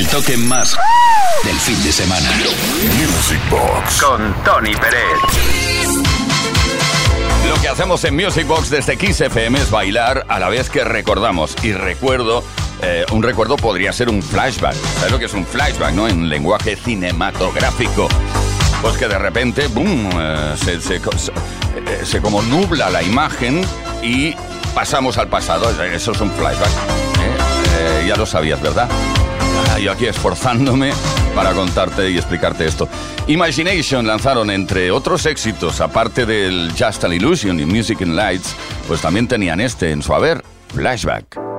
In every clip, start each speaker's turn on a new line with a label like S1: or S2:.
S1: El toque más del fin de semana.
S2: Music Box con Tony Pérez.
S3: Lo que hacemos en Music Box desde Kiss FM es bailar a la vez que recordamos. Y recuerdo, eh, un recuerdo podría ser un flashback. ¿Sabes lo que es un flashback, no? En lenguaje cinematográfico. Pues que de repente, boom, eh, se, se, eh, se como nubla la imagen y pasamos al pasado. Eso es un flashback. ya lo sabías, ¿verdad? Yo aquí esforzándome para contarte y explicarte esto. Imagination lanzaron, entre otros éxitos, aparte del Just an Illusion y Music and Lights, pues también tenían este en su haber, Flashback.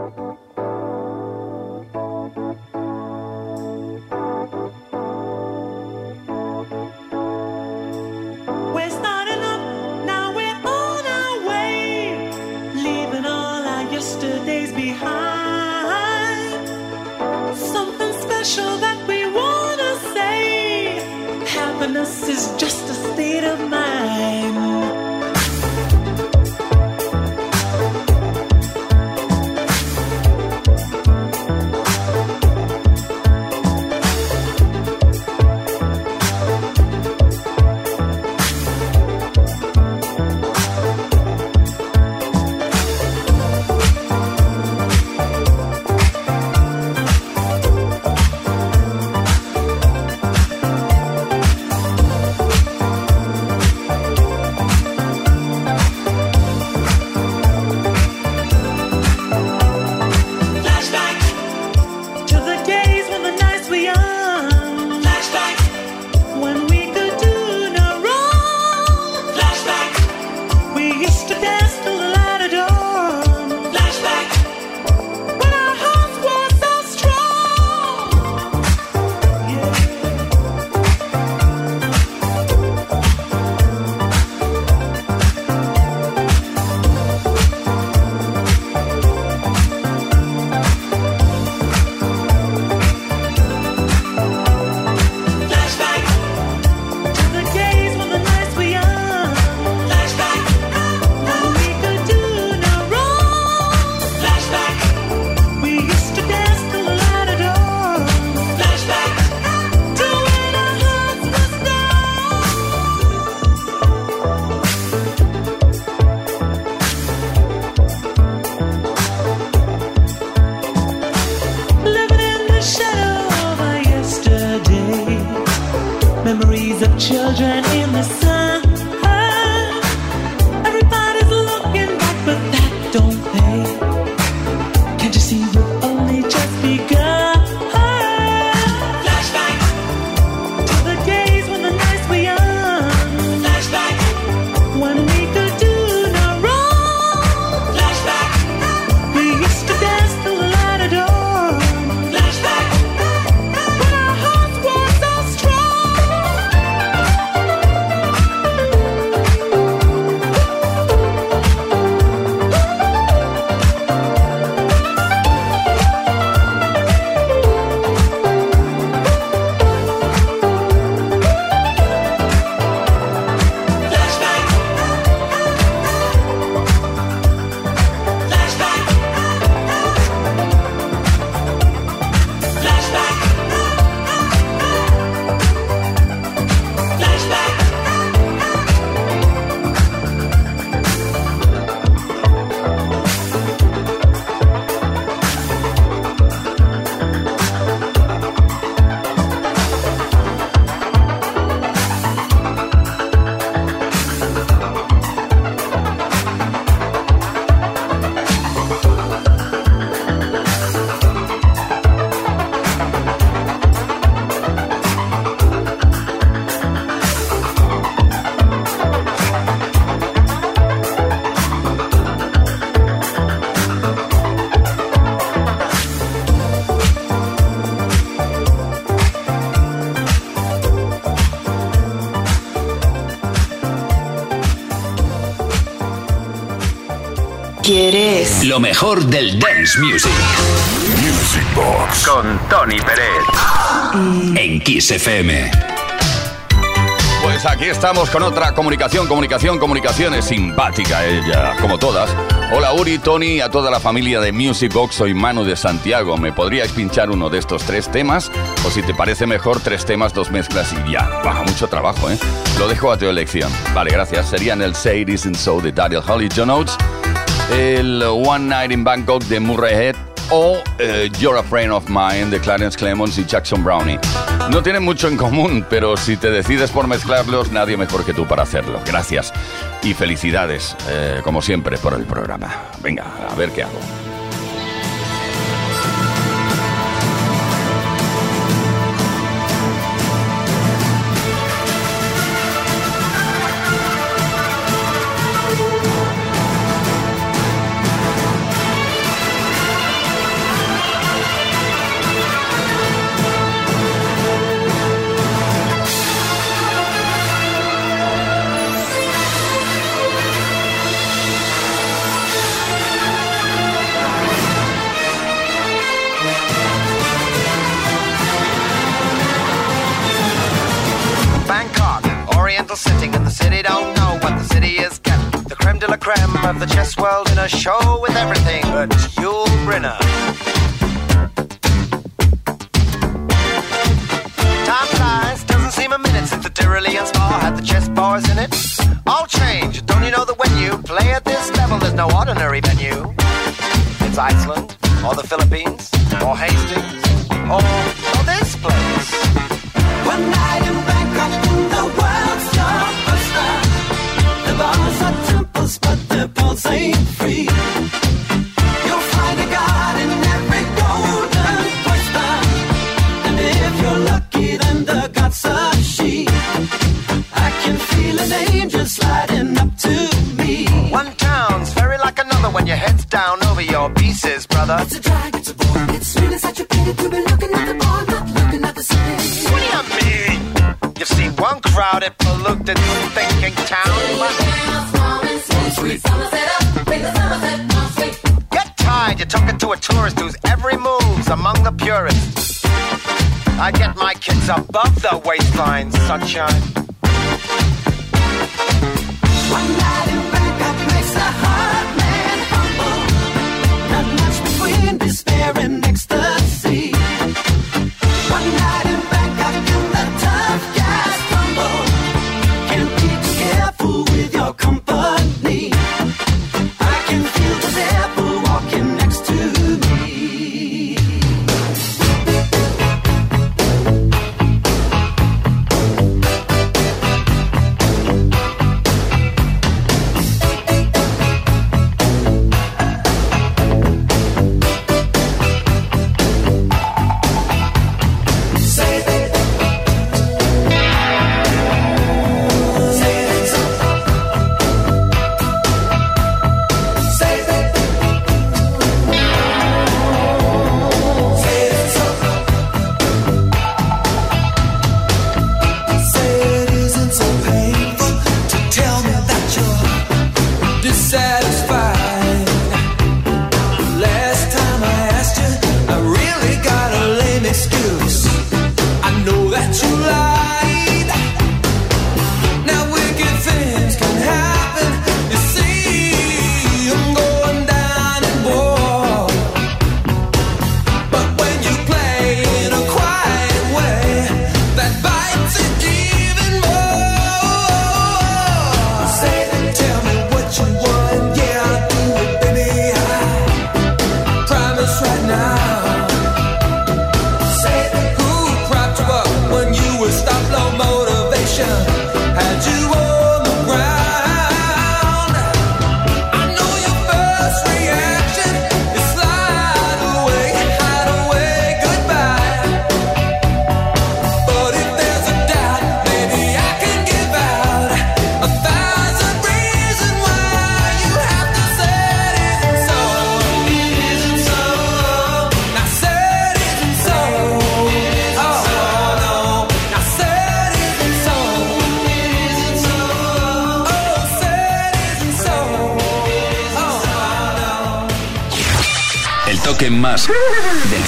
S1: Lo mejor del dance music.
S2: Music Box con Tony Pérez.
S1: En Kiss FM.
S4: Pues aquí estamos con otra comunicación, comunicación, comunicaciones simpática ella, como todas. Hola Uri, Tony, a toda la familia de Music Box, soy Manu de Santiago. ¿Me podríais pinchar uno de estos tres temas? O si te parece mejor, tres temas, dos mezclas y ya. Baja mucho trabajo, ¿eh? Lo dejo a tu elección. Vale, gracias. Serían el Say It Isn't So de Daryl Holly John Oates, el One Night in Bangkok de Murray Head o eh, You're a Friend of Mine de Clarence Clemons y Jackson Brownie. No tienen mucho en común, pero si te decides por mezclarlos, nadie mejor que tú para hacerlo. Gracias y felicidades, eh, como siempre, por el programa. Venga, a ver qué hago.
S5: A show with everything but pieces, brother.
S6: It's a drag, it's a bore. It's really such a pity to be looking at the bar, not looking at the city.
S5: What do you mean? You've seen one crowded, polluted, thinking town. Sweet. Get tired, you're talking to a tourist whose every move's among the purists. I get my kids above the waistline, sunshine.
S6: One night in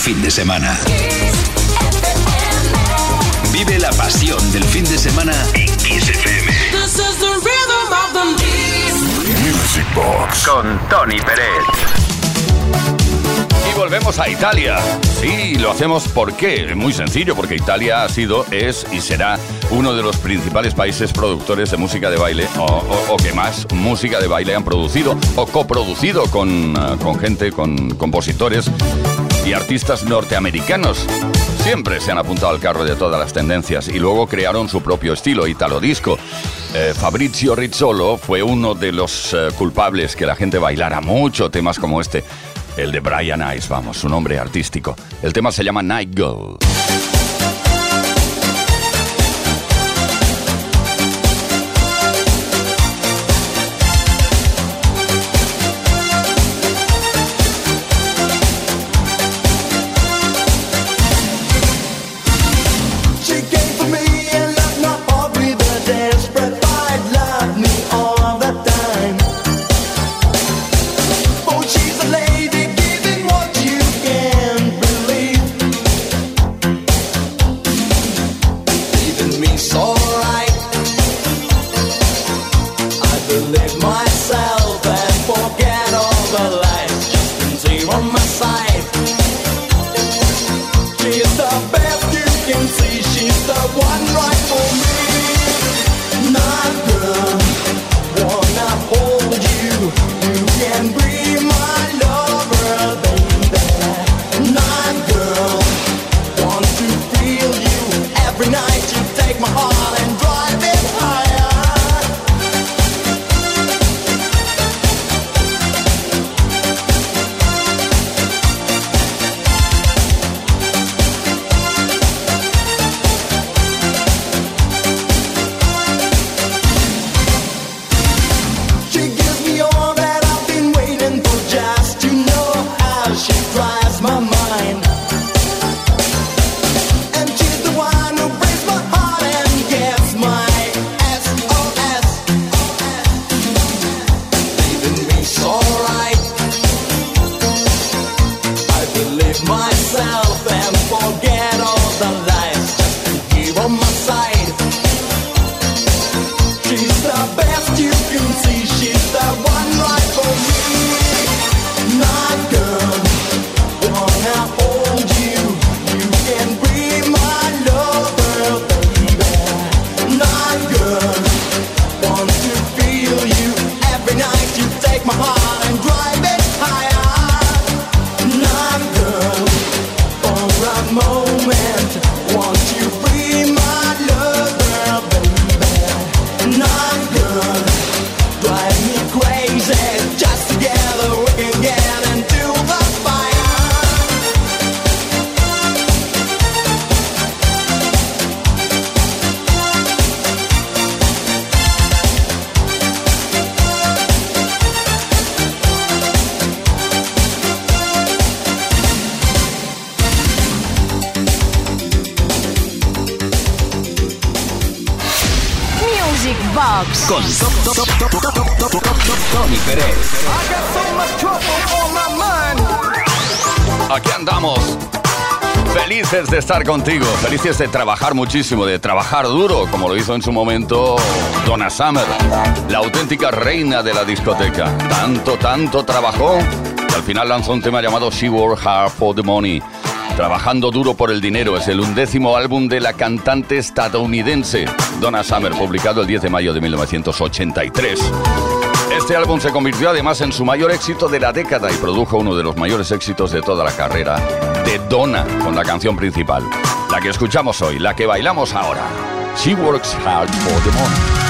S1: fin de semana. Vive la pasión del fin de semana en Kiss FM.
S7: This is the rhythm of the
S4: Music Box con Tony Pérez.
S2: Y volvemos a Italia. Sí, lo hacemos ¿por qué? Muy sencillo, porque Italia ha sido, es y será uno de los principales países productores de música de baile, o, o- o que más música de baile han producido o coproducido con, eh, con gente, con compositores y artistas norteamericanos. Siempre se han apuntado al carro de todas las tendencias y luego crearon su propio estilo, Italo Disco. Eh, Fabrizio Rizzolo fue uno de los eh, culpables que la gente bailara mucho temas como este, el de Brian Ice, vamos, su nombre artístico. El tema se llama Night Girl.
S8: Box.
S1: Con Tony Pérez.
S2: Aquí andamos. Felices de estar contigo, felices de trabajar muchísimo, de trabajar duro, como lo hizo en su momento Donna Summer, la auténtica reina de la discoteca. Tanto, tanto trabajó que al final lanzó un tema llamado She Worked Hard for the Money. Trabajando duro por el dinero es el undécimo álbum de la cantante estadounidense Donna Summer, publicado el 10 de mayo de 1983. Este álbum se convirtió además en su mayor éxito de la década y produjo uno de los mayores éxitos de toda la carrera de Donna con la canción principal, la que escuchamos hoy, la que bailamos ahora. She works hard for the money.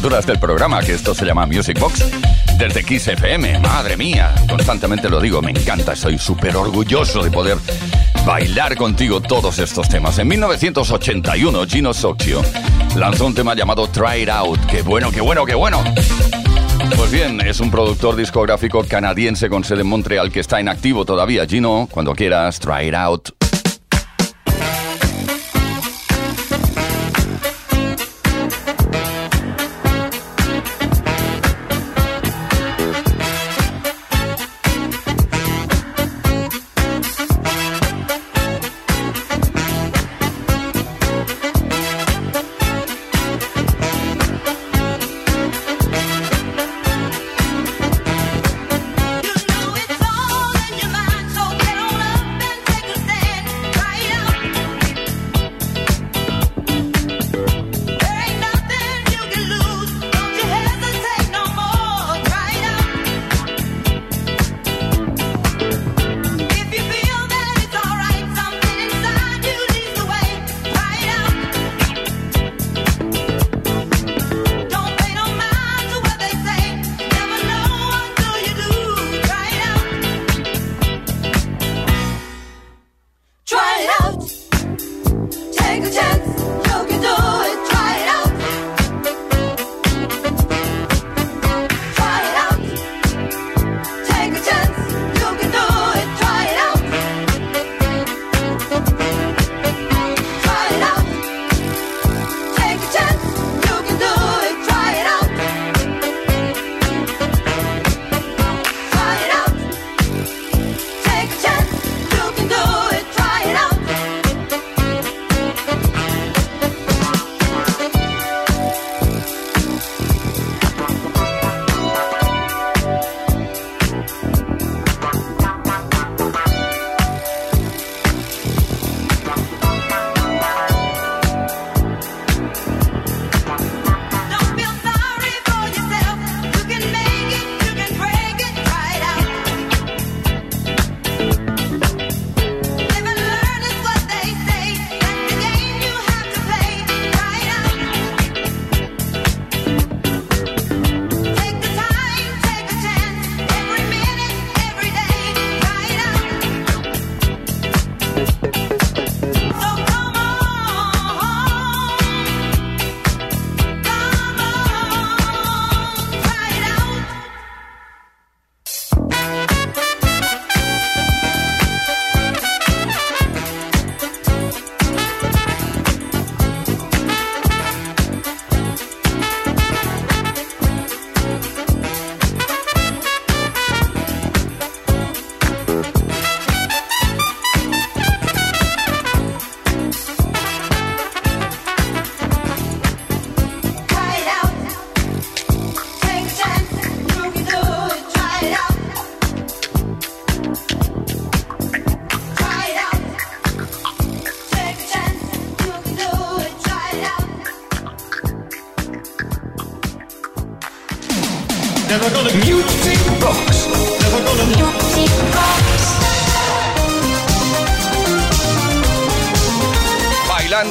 S4: Alturas del programa que esto se llama Music Box desde Kiss FM. Madre mía, constantemente lo digo, me encanta, estoy súper orgulloso de poder bailar contigo todos estos temas. En 1981, Gino Soxio lanzó un tema llamado Try It Out. ¡Qué bueno, qué bueno, qué bueno! Pues bien, es un productor discográfico canadiense con sede en Montreal que está en activo todavía. Gino, cuando quieras, Try It Out.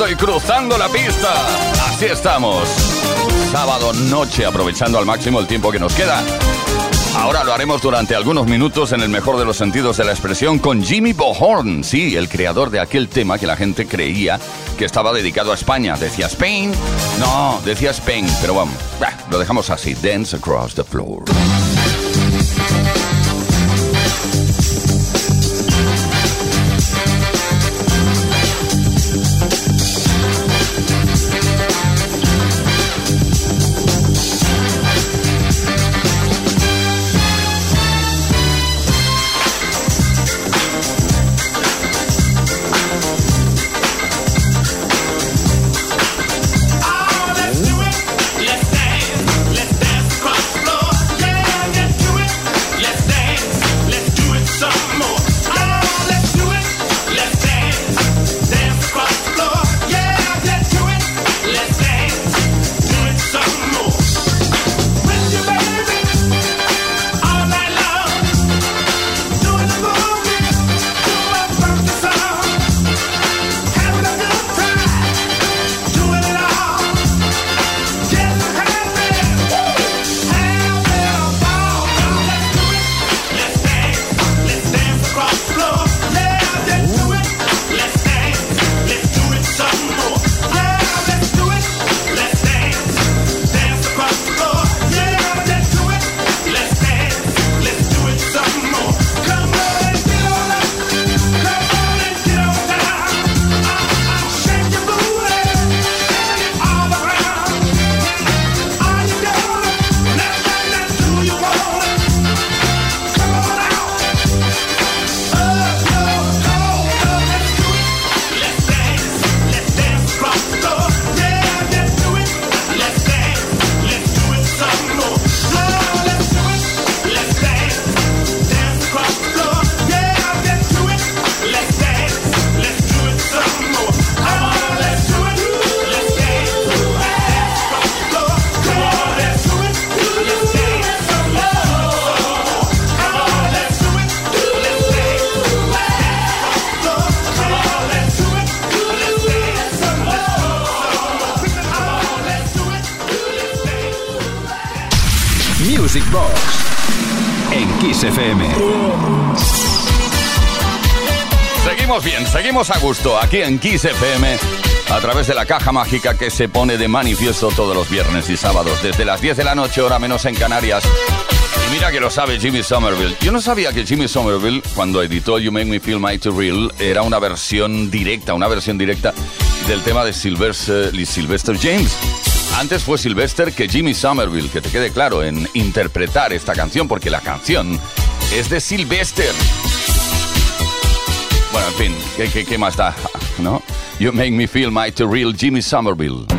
S4: Y cruzando la pista. Así estamos. Sábado noche, aprovechando al máximo el tiempo que nos queda. Ahora lo haremos durante algunos minutos en el mejor de los sentidos de la expresión con Jimmy Bohorn, sí, el creador de aquel tema que la gente creía que estaba dedicado a España. Decía Spain, no, decía Spain, pero vamos, lo dejamos así, Dance Across the Floor. A gusto aquí en Kiss FM a través de la caja mágica que se pone de manifiesto todos los viernes y sábados desde las 10 de la noche, hora menos en Canarias. Y mira que lo sabe Jimmy Somerville. Yo no sabía que Jimmy Somerville, cuando editó You Make Me Feel Mighty Real, era una versión directa, una versión directa del tema de Sylvester, Sylvester James. Antes fue Sylvester que Jimmy Somerville, que te quede claro, en interpretar esta canción, porque la canción es de Sylvester. Bueno, en fin, ¿qué, qué, qué más da? ¿No? You make me feel mighty real, Jimmy Somerville.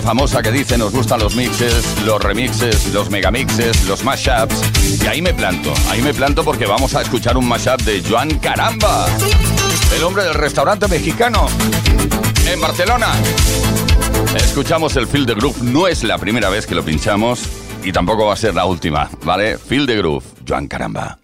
S4: Famosa que dice nos gustan los mixes, los remixes, los megamixes, los mashups. Y ahí me planto, ahí me planto porque vamos a escuchar un mashup de Joan Caramba, el hombre del restaurante mexicano en Barcelona. Escuchamos el Feel the Groove, no es la primera vez que lo pinchamos y tampoco va a ser la última, ¿vale? Feel the Groove, Joan Caramba.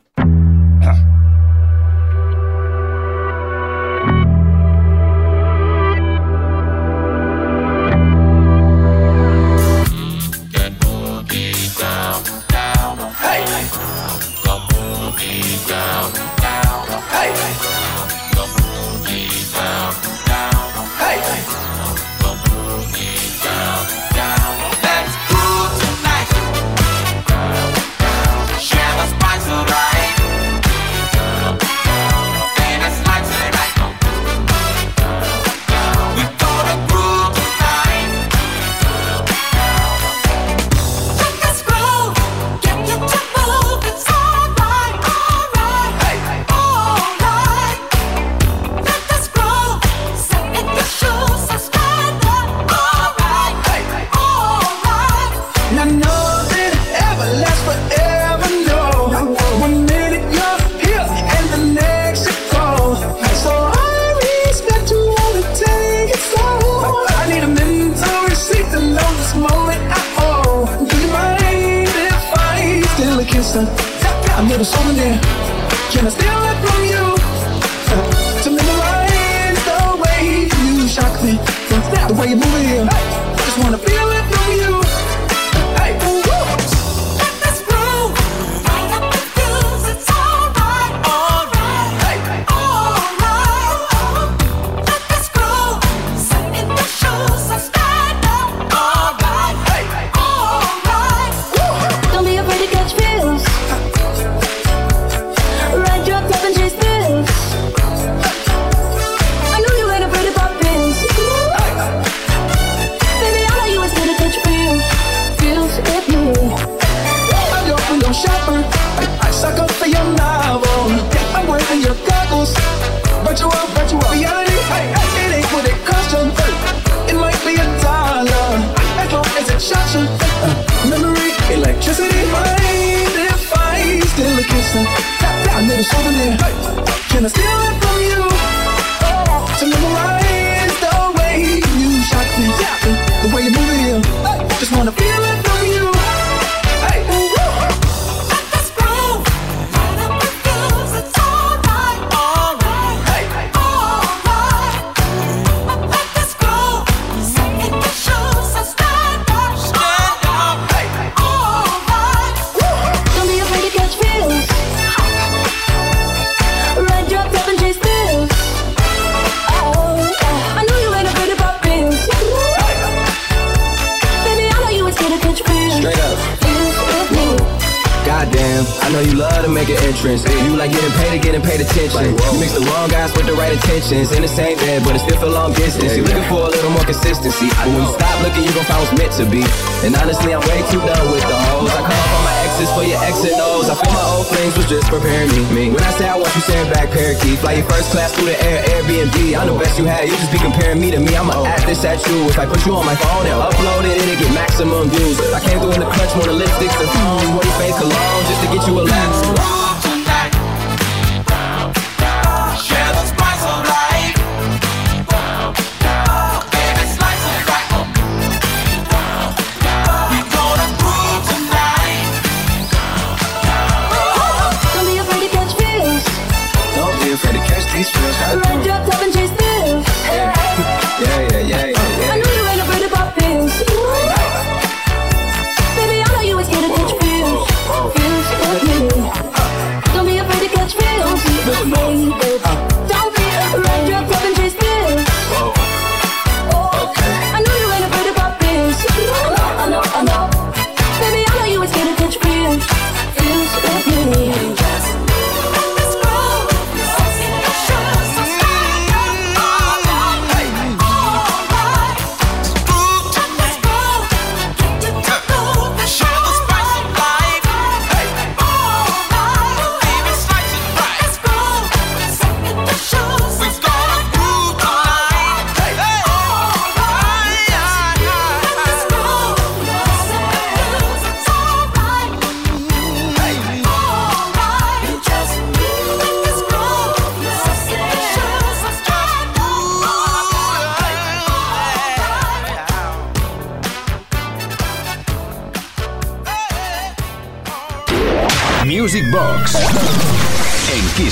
S9: Entrance. You like getting paid to getting paid attention. You mix the wrong guys with the right intentions. In the same bed, but it still feel long distance. You're looking for a little more consistency. But when you stop looking, you gon' find what's meant to be. And honestly, I'm way too done with the hoes. I call for my exes for your X and O's. I feel my old flings was just preparing me. When I say I want you, saying back parakeet. Fly your first class through the air, Airbnb. I'm the best you had. You just be comparing me to me. I'ma oh. add this at you. If I put you on my phone and upload it, it'll get maximum views. I came through in the clutch, more the lipsticks and food. What face cologne just to get you a laugh.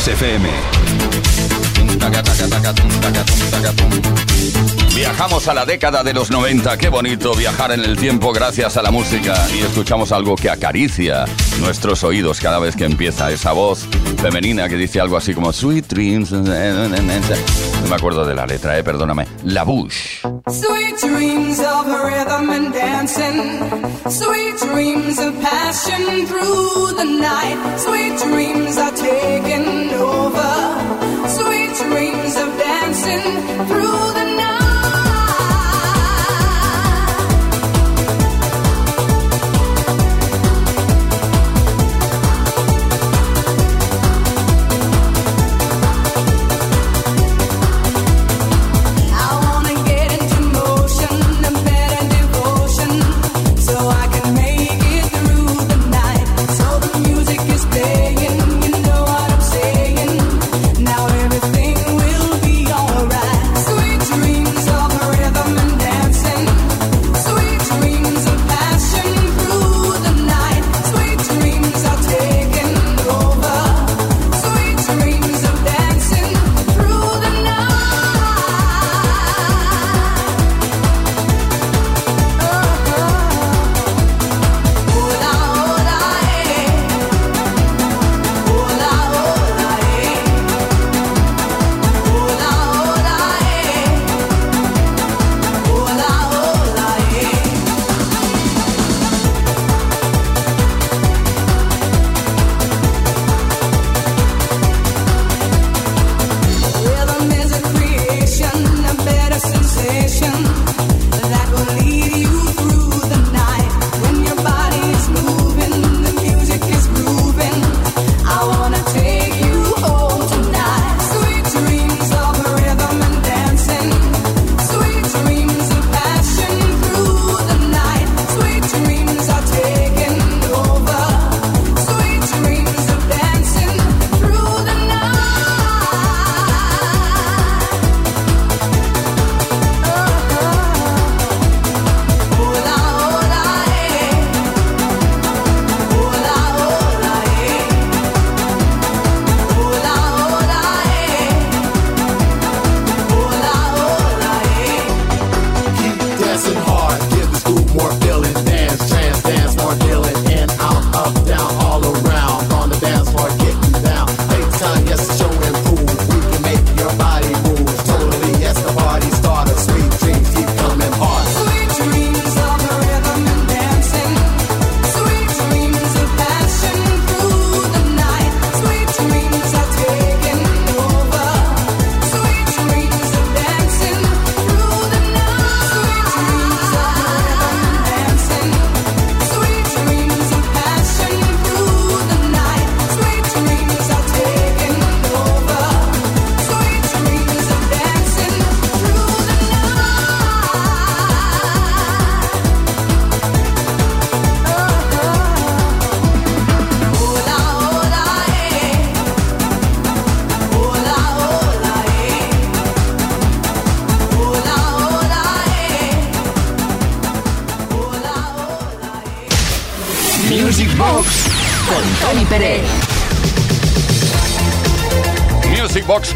S1: FM.
S4: Viajamos a la década de los 90. Qué bonito viajar en el tiempo gracias a la música. Y escuchamos algo que acaricia nuestros oídos cada vez que empieza esa voz femenina que dice algo así como Sweet Dreams. No me acuerdo de la letra, eh, perdóname. La Bush.
S10: Sweet dreams of rhythm and dancing. Sweet dreams of passion through the night. Sweet dreams are taking over. Sweet dreams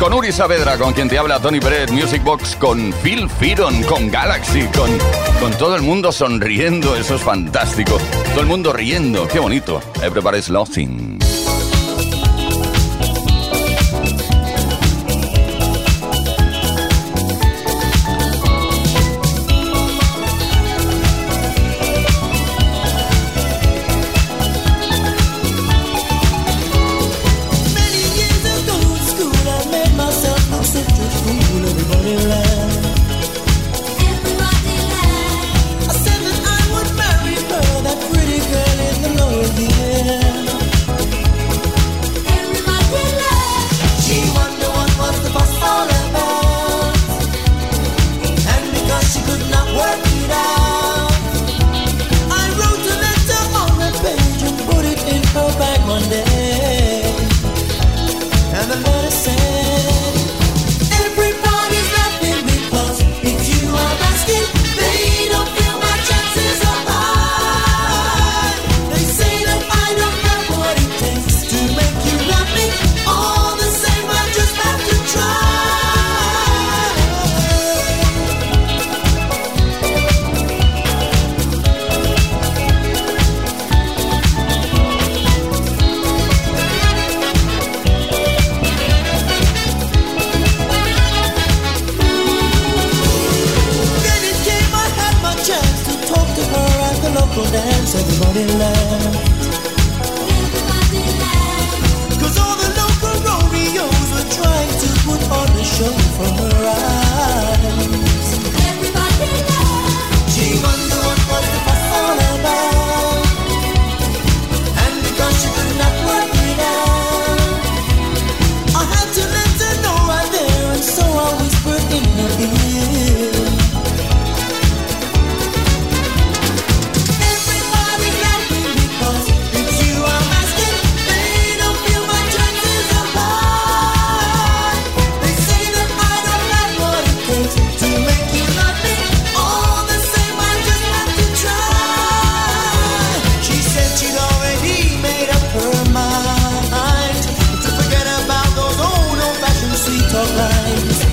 S4: con
S11: Uri Saavedra, con quien te habla Tony Pérez, Music Box con Phil Firon, con Galaxy, con, con todo el mundo sonriendo, eso es fantástico. Todo el mundo riendo, qué bonito. Everybody's laughing.
S12: talk
S6: lies.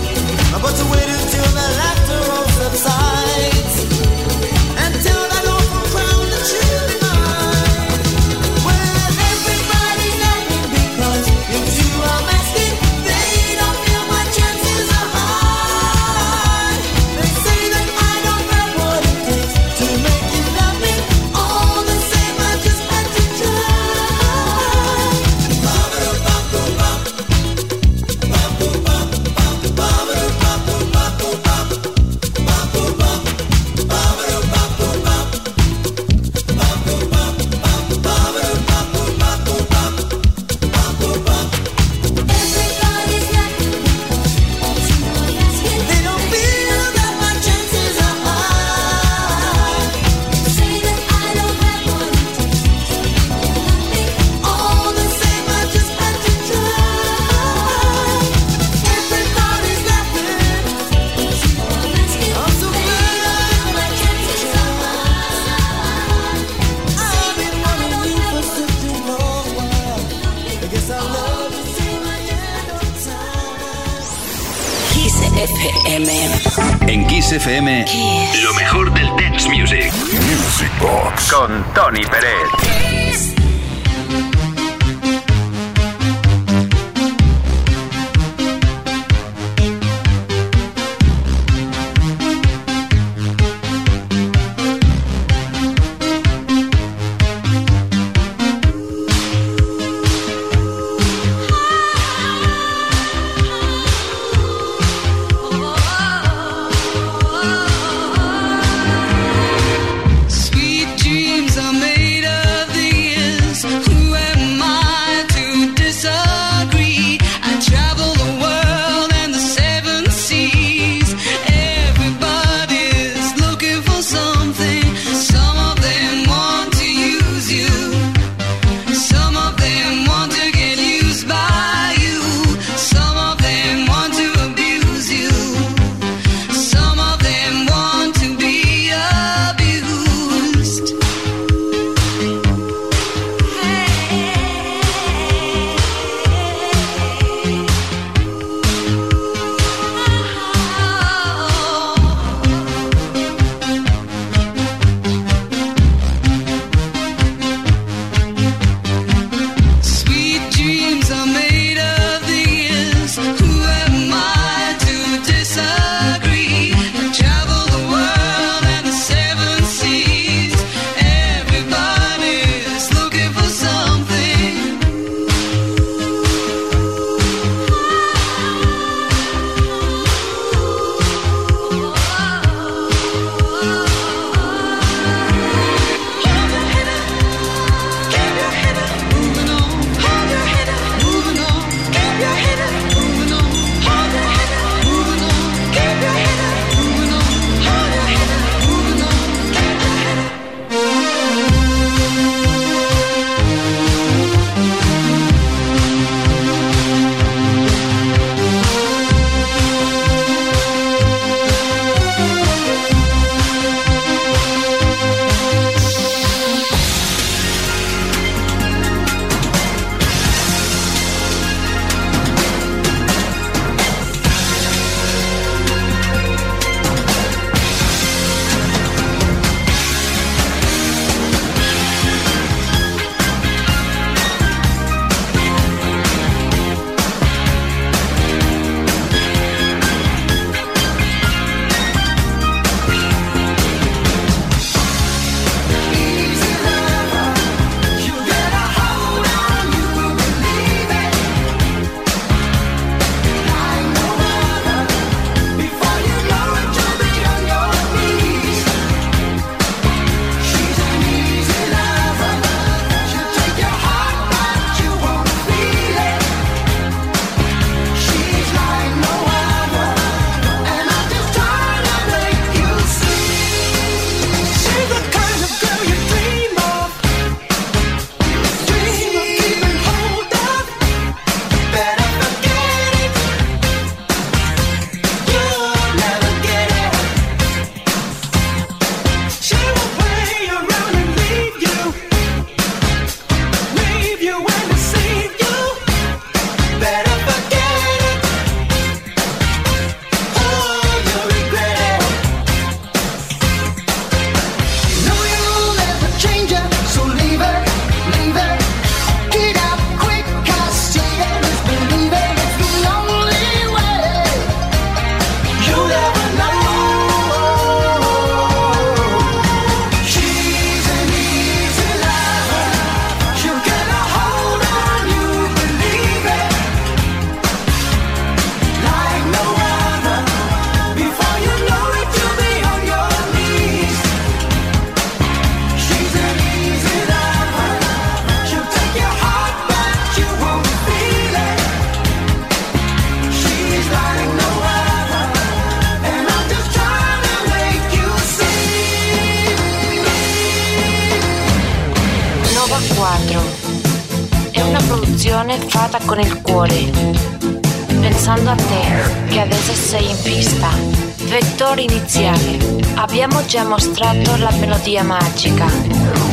S6: Mostrato la melodia magica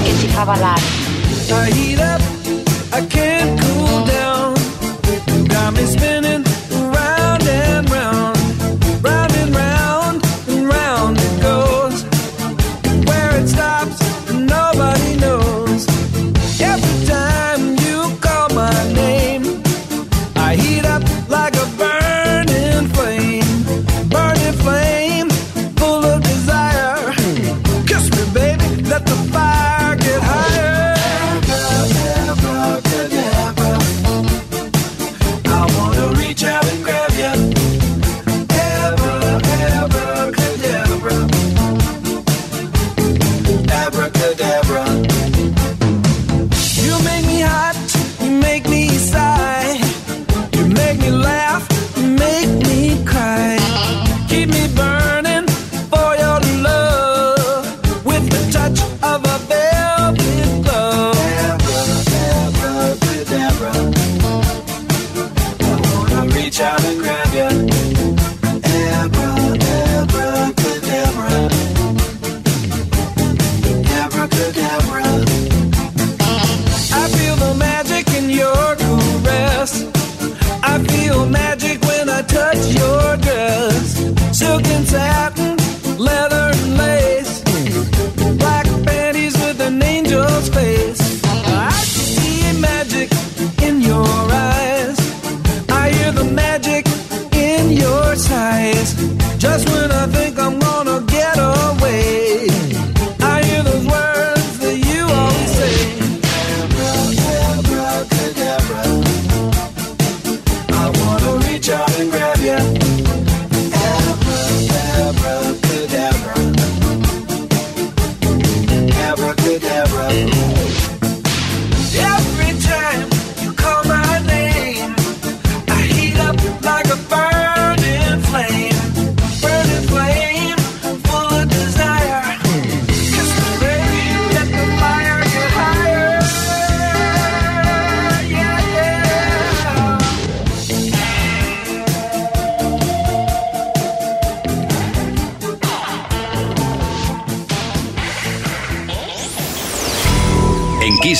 S6: che ti fa ballare.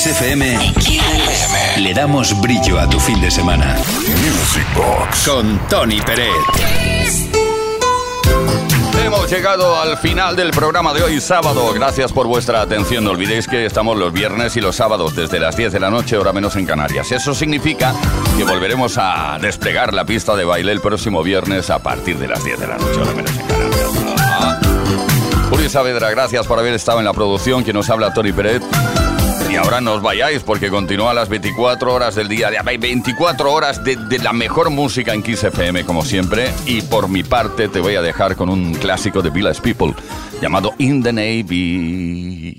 S1: En Kiss FM le damos brillo a tu fin de semana.
S13: Music Box
S1: Con Tony Peret.
S4: Hemos llegado al final del programa de hoy, sábado. Gracias por vuestra atención. No olvidéis que estamos los viernes y los sábados desde las 10 de la noche, hora menos en Canarias. Eso significa que volveremos a desplegar la pista de baile el próximo viernes a partir de las 10 de la noche, hora menos en Canarias. Ah. Julio Saavedra, gracias por haber estado en la producción. Quien nos habla, Tony Peret. Y ahora no os vayáis porque continúa las 24 horas del día. 24 horas de, de la mejor música en Kiss FM, como siempre. Y por mi parte te voy a dejar con un clásico de Village People llamado In the Navy.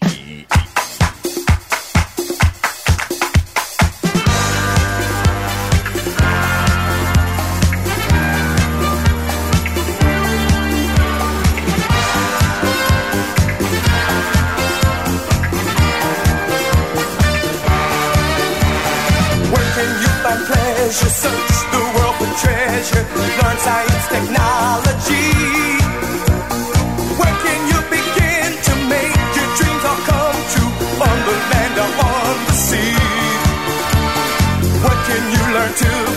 S14: Search the world for treasure. Learn science, technology. Where can you begin to make your dreams all come true? On the land or on the sea. What can you learn to